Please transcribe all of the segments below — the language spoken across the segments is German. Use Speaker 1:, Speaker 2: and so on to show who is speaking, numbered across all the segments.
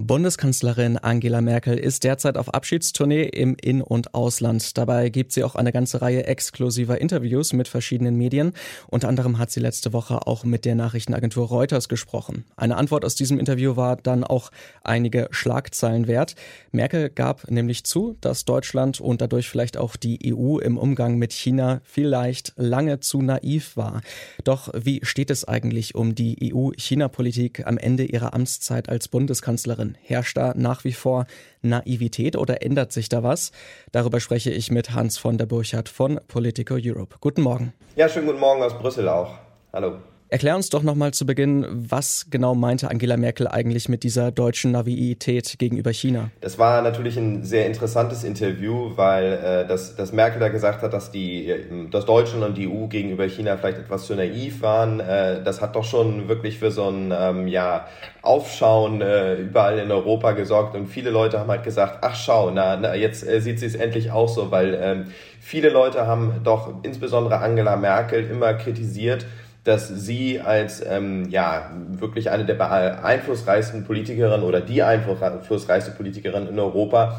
Speaker 1: Bundeskanzlerin Angela Merkel ist derzeit auf Abschiedstournee im In- und Ausland. Dabei gibt sie auch eine ganze Reihe exklusiver Interviews mit verschiedenen Medien. Unter anderem hat sie letzte Woche auch mit der Nachrichtenagentur Reuters gesprochen. Eine Antwort aus diesem Interview war dann auch einige Schlagzeilen wert. Merkel gab nämlich zu, dass Deutschland und dadurch vielleicht auch die EU im Umgang mit China vielleicht lange zu naiv war. Doch wie steht es eigentlich um die EU-China-Politik am Ende ihrer Amtszeit als Bundeskanzlerin? Jahren. Herrscht da nach wie vor Naivität oder ändert sich da was? Darüber spreche ich mit Hans von der Burchardt von Politico Europe. Guten Morgen.
Speaker 2: Ja, schönen guten Morgen aus Brüssel auch. Hallo.
Speaker 1: Erklär uns doch nochmal zu Beginn, was genau meinte Angela Merkel eigentlich mit dieser deutschen Naivität gegenüber China?
Speaker 2: Das war natürlich ein sehr interessantes Interview, weil äh, das, das Merkel da gesagt hat, dass, die, dass Deutschland und die EU gegenüber China vielleicht etwas zu naiv waren. Äh, das hat doch schon wirklich für so ein ähm, ja, Aufschauen äh, überall in Europa gesorgt. Und viele Leute haben halt gesagt, ach schau, na, na jetzt äh, sieht sie es endlich auch so, weil ähm, viele Leute haben doch insbesondere Angela Merkel immer kritisiert, dass sie als ähm, ja wirklich eine der einflussreichsten Politikerinnen oder die einflussreichste Politikerin in Europa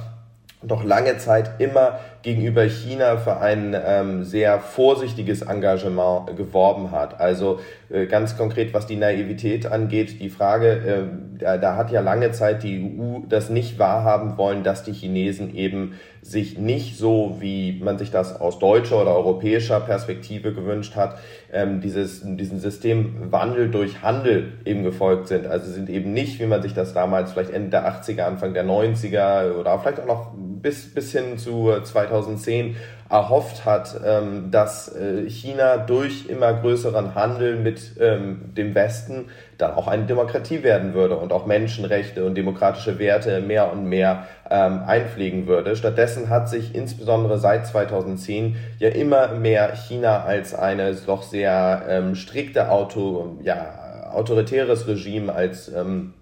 Speaker 2: doch lange Zeit immer gegenüber China für ein ähm, sehr vorsichtiges Engagement geworben hat. Also äh, ganz konkret, was die Naivität angeht, die Frage, äh, da, da hat ja lange Zeit die EU das nicht wahrhaben wollen, dass die Chinesen eben sich nicht so, wie man sich das aus deutscher oder europäischer Perspektive gewünscht hat, ähm, dieses, diesen Systemwandel durch Handel eben gefolgt sind. Also sind eben nicht, wie man sich das damals vielleicht Ende der 80er, Anfang der 90er oder vielleicht auch noch bis, bis hin zu 2010 erhofft hat, ähm, dass äh, China durch immer größeren Handel mit ähm, dem Westen dann auch eine Demokratie werden würde und auch Menschenrechte und demokratische Werte mehr und mehr ähm, einpflegen würde. Stattdessen hat sich insbesondere seit 2010 ja immer mehr China als eine doch sehr ähm, strikte Auto, ja, autoritäres Regime, als ähm,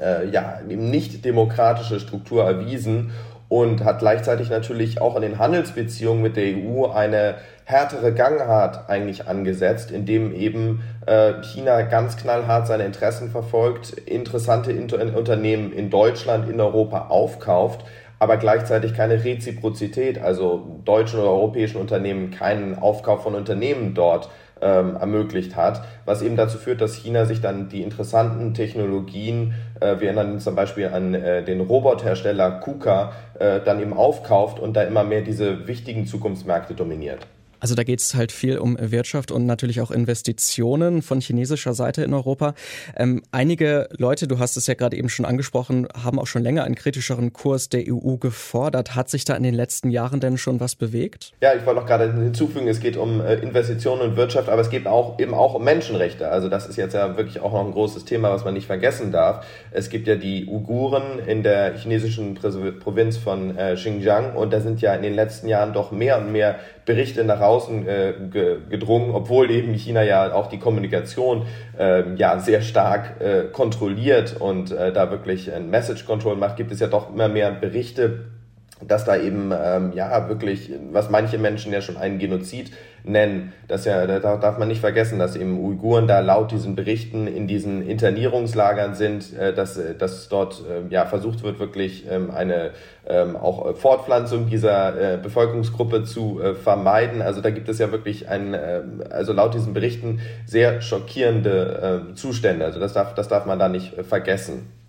Speaker 2: äh, ja, nicht demokratische Struktur erwiesen und hat gleichzeitig natürlich auch in den Handelsbeziehungen mit der EU eine härtere Gangart eigentlich angesetzt, indem eben äh, China ganz knallhart seine Interessen verfolgt, interessante Inter Unternehmen in Deutschland, in Europa aufkauft, aber gleichzeitig keine Reziprozität, also deutschen oder europäischen Unternehmen keinen Aufkauf von Unternehmen dort ähm, ermöglicht hat, was eben dazu führt, dass China sich dann die interessanten Technologien, äh, wir erinnern uns zum Beispiel an äh, den Robothersteller KUKA, äh, dann eben aufkauft und da immer mehr diese wichtigen Zukunftsmärkte dominiert.
Speaker 1: Also da geht es halt viel um Wirtschaft und natürlich auch Investitionen von chinesischer Seite in Europa. Ähm, einige Leute, du hast es ja gerade eben schon angesprochen, haben auch schon länger einen kritischeren Kurs der EU gefordert. Hat sich da in den letzten Jahren denn schon was bewegt?
Speaker 2: Ja, ich wollte noch gerade hinzufügen, es geht um äh, Investitionen und Wirtschaft, aber es geht auch eben auch um Menschenrechte. Also das ist jetzt ja wirklich auch noch ein großes Thema, was man nicht vergessen darf. Es gibt ja die Uiguren in der chinesischen Provinz von äh, Xinjiang und da sind ja in den letzten Jahren doch mehr und mehr Berichte nach außen äh, gedrungen, obwohl eben China ja auch die Kommunikation äh, ja sehr stark äh, kontrolliert und äh, da wirklich ein Message Control macht, gibt es ja doch immer mehr Berichte dass da eben ähm, ja wirklich, was manche Menschen ja schon einen Genozid nennen, das ja, da darf man nicht vergessen, dass eben Uiguren da laut diesen Berichten in diesen Internierungslagern sind, äh, dass, dass dort äh, ja versucht wird, wirklich ähm, eine ähm, auch Fortpflanzung dieser äh, Bevölkerungsgruppe zu äh, vermeiden. Also da gibt es ja wirklich ein, äh, also laut diesen Berichten sehr schockierende äh, Zustände. Also das darf, das darf man da nicht äh, vergessen.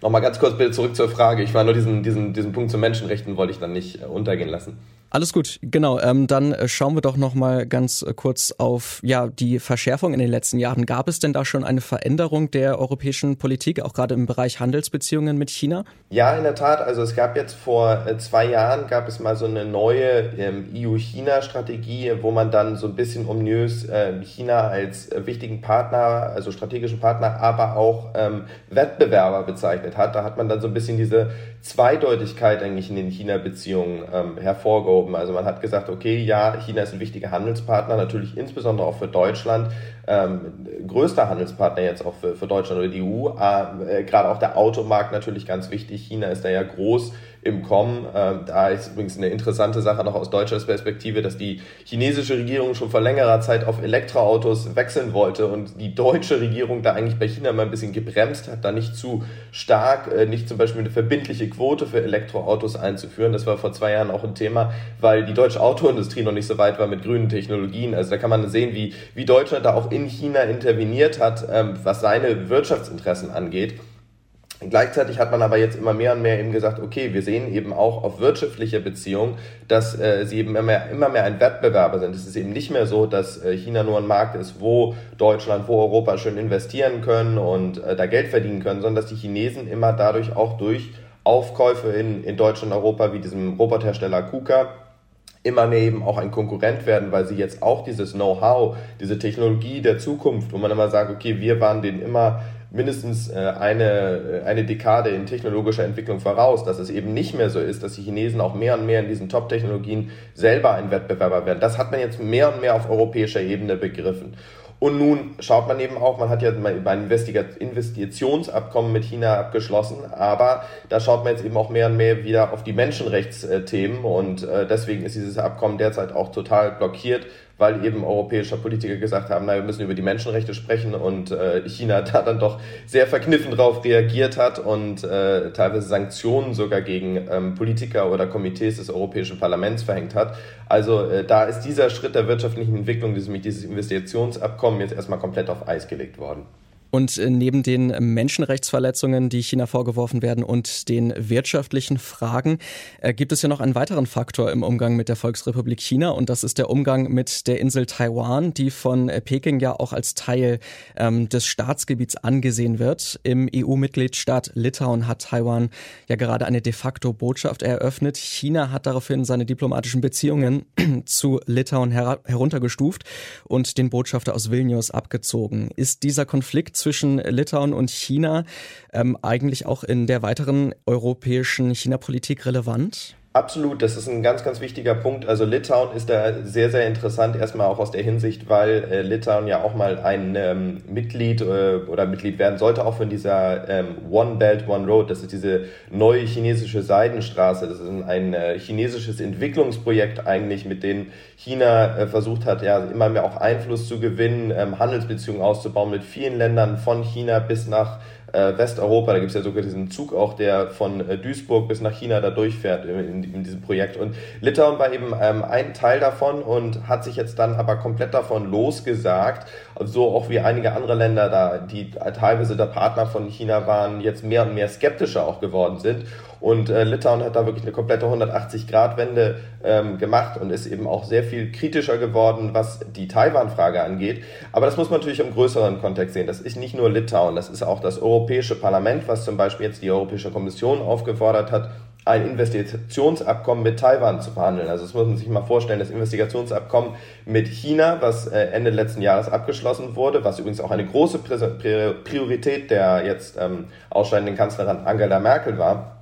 Speaker 2: Nochmal ganz kurz bitte zurück zur Frage. Ich war nur diesen, diesen, diesen Punkt zu Menschenrechten wollte ich dann nicht äh, untergehen lassen.
Speaker 1: Alles gut, genau. Ähm, dann äh, schauen wir doch noch mal ganz äh, kurz auf ja die Verschärfung in den letzten Jahren. Gab es denn da schon eine Veränderung der europäischen Politik, auch gerade im Bereich Handelsbeziehungen mit China?
Speaker 2: Ja, in der Tat. Also es gab jetzt vor äh, zwei Jahren gab es mal so eine neue ähm, EU-China-Strategie, wo man dann so ein bisschen ominös äh, China als wichtigen Partner, also strategischen Partner, aber auch ähm, Wettbewerber bezeichnet hat. Da hat man dann so ein bisschen diese Zweideutigkeit eigentlich in den China-Beziehungen ähm, hervorgehoben geschoben. Also man hat gesagt, okay, ja, China ist ein wichtiger Handelspartner, natürlich insbesondere auch für Deutschland, ähm, größter Handelspartner jetzt auch für, für Deutschland oder die EU. Äh, Gerade auch der Automarkt natürlich ganz wichtig. China ist da ja groß im Kommen. Ähm, da ist übrigens eine interessante Sache noch aus deutscher Perspektive, dass die chinesische Regierung schon vor längerer Zeit auf Elektroautos wechseln wollte und die deutsche Regierung da eigentlich bei China mal ein bisschen gebremst hat, da nicht zu stark, äh, nicht zum Beispiel eine verbindliche Quote für Elektroautos einzuführen. Das war vor zwei Jahren auch ein Thema, weil die deutsche Autoindustrie noch nicht so weit war mit grünen Technologien. Also da kann man sehen, wie, wie Deutschland da auch in China interveniert hat, ähm, was seine Wirtschaftsinteressen angeht. Gleichzeitig hat man aber jetzt immer mehr und mehr eben gesagt, okay, wir sehen eben auch auf wirtschaftliche Beziehungen, dass äh, sie eben immer mehr, immer mehr ein Wettbewerber sind. Es ist eben nicht mehr so, dass äh, China nur ein Markt ist, wo Deutschland, wo Europa schön investieren können und äh, da Geld verdienen können, sondern dass die Chinesen immer dadurch auch durch Aufkäufe in, in Deutschland und Europa wie diesem Robothersteller KUKA immer mehr eben auch ein Konkurrent werden, weil sie jetzt auch dieses Know-how, diese Technologie der Zukunft, wo man immer sagt, okay, wir waren denen immer mindestens äh, eine, äh, eine Dekade in technologischer Entwicklung voraus, dass es eben nicht mehr so ist, dass die Chinesen auch mehr und mehr in diesen Top-Technologien selber ein Wettbewerber werden. Das hat man jetzt mehr und mehr auf europäischer Ebene begriffen. Und nun schaut man eben auch, man hat ja ein Investitionsabkommen mit China abgeschlossen, aber da schaut man jetzt eben auch mehr und mehr wieder auf die Menschenrechtsthemen und äh, deswegen ist dieses Abkommen derzeit auch total blockiert weil eben europäische Politiker gesagt haben, na, wir müssen über die Menschenrechte sprechen und äh, China da dann doch sehr verkniffen drauf reagiert hat und äh, teilweise Sanktionen sogar gegen ähm, Politiker oder Komitees des Europäischen Parlaments verhängt hat. Also äh, da ist dieser Schritt der wirtschaftlichen Entwicklung, dieses, dieses Investitionsabkommen, jetzt erstmal komplett auf Eis gelegt worden.
Speaker 1: Und äh, neben den Menschenrechtsverletzungen, die China vorgeworfen werden und den wirtschaftlichen Fragen, äh, gibt es ja noch einen weiteren Faktor im Umgang mit der Volksrepublik China und das ist der Umgang mit der Insel Taiwan, die von äh, Peking ja auch als Teil ähm, des Staatsgebiets angesehen wird. Im EU-Mitgliedstaat Litauen hat Taiwan ja gerade eine de facto Botschaft eröffnet. China hat daraufhin seine diplomatischen Beziehungen zu Litauen her heruntergestuft und den Botschafter aus Vilnius abgezogen. Ist dieser Konflikt zwischen Litauen und China ähm, eigentlich auch in der weiteren europäischen China-Politik relevant?
Speaker 2: Absolut, das ist ein ganz, ganz wichtiger Punkt. Also Litauen ist da sehr, sehr interessant, erstmal auch aus der Hinsicht, weil äh, Litauen ja auch mal ein ähm, Mitglied äh, oder Mitglied werden sollte, auch von dieser ähm, One Belt, One Road. Das ist diese neue chinesische Seidenstraße. Das ist ein, ein äh, chinesisches Entwicklungsprojekt eigentlich, mit dem China äh, versucht hat, ja immer mehr auch Einfluss zu gewinnen, ähm, Handelsbeziehungen auszubauen mit vielen Ländern von China bis nach äh, Westeuropa. Da gibt es ja sogar diesen Zug auch, der von äh, Duisburg bis nach China da durchfährt in, in, diesem Projekt. Und Litauen war eben ähm, ein Teil davon und hat sich jetzt dann aber komplett davon losgesagt, so auch wie einige andere Länder da, die teilweise der Partner von China waren, jetzt mehr und mehr skeptischer auch geworden sind. Und äh, Litauen hat da wirklich eine komplette 180-Grad-Wende ähm, gemacht und ist eben auch sehr viel kritischer geworden, was die Taiwan-Frage angeht. Aber das muss man natürlich im größeren Kontext sehen. Das ist nicht nur Litauen, das ist auch das Europäische Parlament, was zum Beispiel jetzt die Europäische Kommission aufgefordert hat, ein Investitionsabkommen mit Taiwan zu verhandeln. Also das muss man sich mal vorstellen, das Investigationsabkommen mit China, was äh, Ende letzten Jahres abgeschlossen wurde, was übrigens auch eine große Priorität der jetzt ähm, ausscheidenden Kanzlerin Angela Merkel war,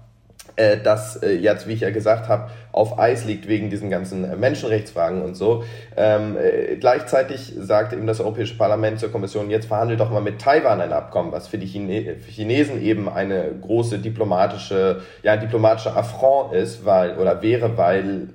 Speaker 2: äh, das äh, jetzt, wie ich ja gesagt habe, auf Eis liegt wegen diesen ganzen äh, Menschenrechtsfragen und so. Ähm, äh, gleichzeitig sagt eben das Europäische Parlament zur Kommission, jetzt verhandelt doch mal mit Taiwan ein Abkommen, was für die Chine Chinesen eben eine große diplomatische, ja, ein diplomatischer Affront ist, weil, oder wäre, weil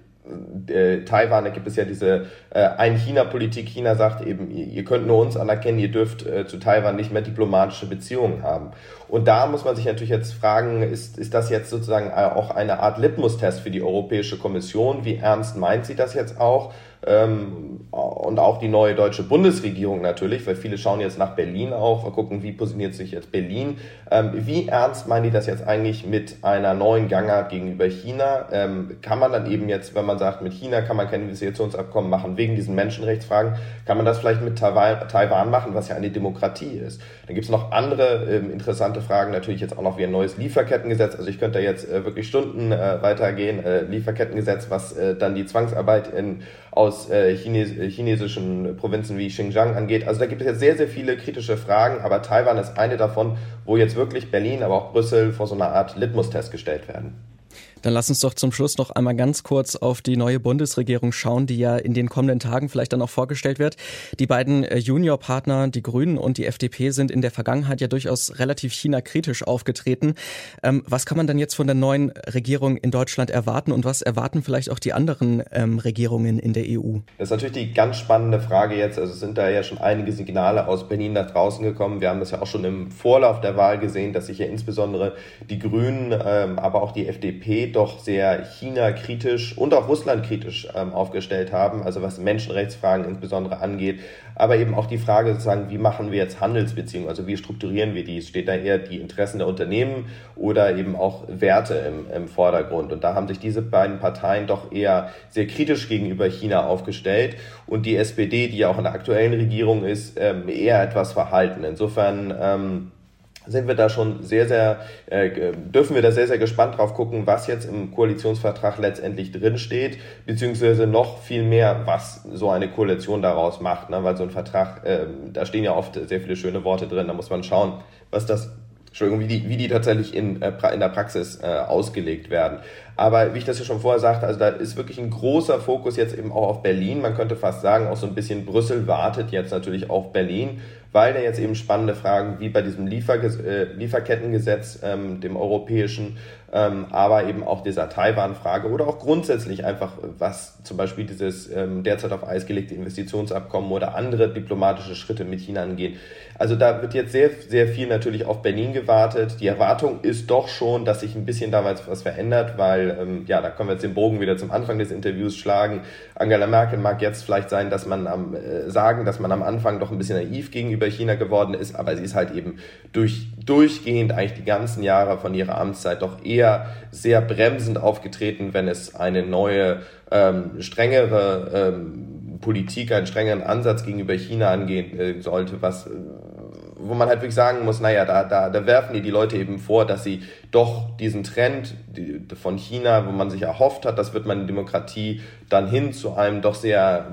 Speaker 2: Taiwan, da gibt es ja diese äh, Ein-China-Politik. China sagt eben, ihr, könnt nur uns anerkennen, ihr dürft äh, zu Taiwan nicht mehr diplomatische Beziehungen haben. Und da muss man sich natürlich jetzt fragen, ist, ist das jetzt sozusagen auch eine Art Litmus-Test für die Europäische Kommission? Wie ernst meint sie das jetzt auch? Ähm, und auch die neue deutsche Bundesregierung natürlich, weil viele schauen jetzt nach Berlin auch, gucken, wie positioniert sich jetzt Berlin. Ähm, wie ernst meinen die das jetzt eigentlich mit einer neuen Gangart gegenüber China? Ähm, kann man dann eben jetzt, wenn man sagt, mit China kann man kein Investitionsabkommen machen wegen diesen Menschenrechtsfragen, kann man das vielleicht mit Taiwan machen, was ja eine Demokratie ist? Dann gibt es noch andere ähm, interessante Fragen, natürlich jetzt auch noch wie ein neues Lieferkettengesetz. Also ich könnte da jetzt äh, wirklich Stunden äh, weitergehen. Äh, Lieferkettengesetz, was äh, dann die Zwangsarbeit in, aus äh, Chines chinesischen Provinzen wie Xinjiang angeht. Also da gibt es jetzt sehr, sehr viele kritische Fragen, aber Taiwan ist eine davon, wo jetzt wirklich Berlin, aber auch Brüssel vor so einer Art Litmus-Test gestellt werden.
Speaker 1: Dann lass uns doch zum Schluss noch einmal ganz kurz auf die neue Bundesregierung schauen, die ja in den kommenden Tagen vielleicht dann auch vorgestellt wird. Die beiden äh, Juniorpartner, die Grünen und die FDP, sind in der Vergangenheit ja durchaus relativ China-kritisch aufgetreten. Ähm, was kann man denn jetzt von der neuen Regierung in Deutschland erwarten und was erwarten vielleicht auch die anderen ähm, Regierungen in der EU?
Speaker 2: Das ist natürlich die ganz spannende Frage jetzt. Also sind da ja schon einige Signale aus Berlin nach draußen gekommen. Wir haben das ja auch schon im Vorlauf der Wahl gesehen, dass sich ja insbesondere die Grünen, ähm, aber auch die FDP doch sehr China-kritisch und auch Russland-kritisch ähm, aufgestellt haben, also was Menschenrechtsfragen insbesondere angeht, aber eben auch die Frage sozusagen, wie machen wir jetzt Handelsbeziehungen, also wie strukturieren wir die? Steht da eher die Interessen der Unternehmen oder eben auch Werte im, im Vordergrund? Und da haben sich diese beiden Parteien doch eher sehr kritisch gegenüber China aufgestellt und die SPD, die ja auch in der aktuellen Regierung ist, ähm, eher etwas verhalten. Insofern ähm, sind wir da schon sehr, sehr, äh, dürfen wir da sehr, sehr gespannt drauf gucken, was jetzt im Koalitionsvertrag letztendlich drinsteht, beziehungsweise noch viel mehr, was so eine Koalition daraus macht, ne? weil so ein Vertrag, äh, da stehen ja oft sehr viele schöne Worte drin, da muss man schauen, was das Entschuldigung, wie die, wie die tatsächlich in, äh, in der Praxis äh, ausgelegt werden. Aber wie ich das ja schon vorher sagte, also da ist wirklich ein großer Fokus jetzt eben auch auf Berlin. Man könnte fast sagen, auch so ein bisschen Brüssel wartet jetzt natürlich auf Berlin, weil da jetzt eben spannende Fragen wie bei diesem Liefer, äh, Lieferkettengesetz, ähm, dem europäischen, ähm, aber eben auch dieser Taiwan-Frage oder auch grundsätzlich einfach, was zum Beispiel dieses ähm, derzeit auf Eis gelegte Investitionsabkommen oder andere diplomatische Schritte mit China angeht. Also da wird jetzt sehr, sehr viel natürlich auf Berlin gewartet. Die Erwartung ist doch schon, dass sich ein bisschen damals was verändert, weil, ähm, ja, da können wir jetzt den Bogen wieder zum Anfang des Interviews schlagen. Angela Merkel mag jetzt vielleicht sein, dass man am, äh, sagen, dass man am Anfang doch ein bisschen naiv gegenüber China geworden ist, aber sie ist halt eben durch, durchgehend eigentlich die ganzen Jahre von ihrer Amtszeit doch eher sehr bremsend aufgetreten, wenn es eine neue, ähm, strengere ähm, Politik, einen strengeren Ansatz gegenüber China angehen äh, sollte, was wo man halt wirklich sagen muss, naja, da, da, da werfen die die Leute eben vor, dass sie doch diesen Trend von China, wo man sich erhofft hat, das wird man in Demokratie dann hin zu einem doch sehr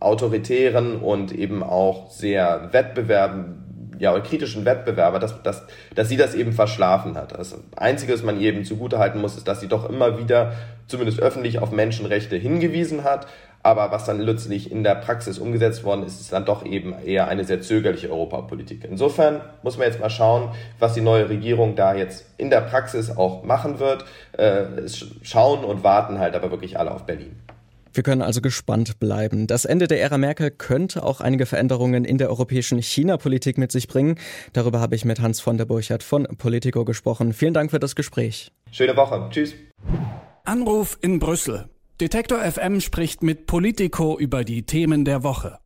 Speaker 2: autoritären und eben auch sehr wettbewerben, ja, kritischen Wettbewerber, dass, dass, dass sie das eben verschlafen hat. Das Einzige, was man ihr eben zugutehalten muss, ist, dass sie doch immer wieder, zumindest öffentlich, auf Menschenrechte hingewiesen hat. Aber was dann letztlich in der Praxis umgesetzt worden ist, ist dann doch eben eher eine sehr zögerliche Europapolitik. Insofern muss man jetzt mal schauen, was die neue Regierung da jetzt in der Praxis auch machen wird. Äh, schauen und warten halt aber wirklich alle auf Berlin.
Speaker 1: Wir können also gespannt bleiben. Das Ende der Ära Merkel könnte auch einige Veränderungen in der europäischen China-Politik mit sich bringen. Darüber habe ich mit Hans von der Burchardt von Politico gesprochen. Vielen Dank für das Gespräch.
Speaker 2: Schöne Woche. Tschüss.
Speaker 3: Anruf in Brüssel. Detektor FM spricht mit Politico über die Themen der Woche.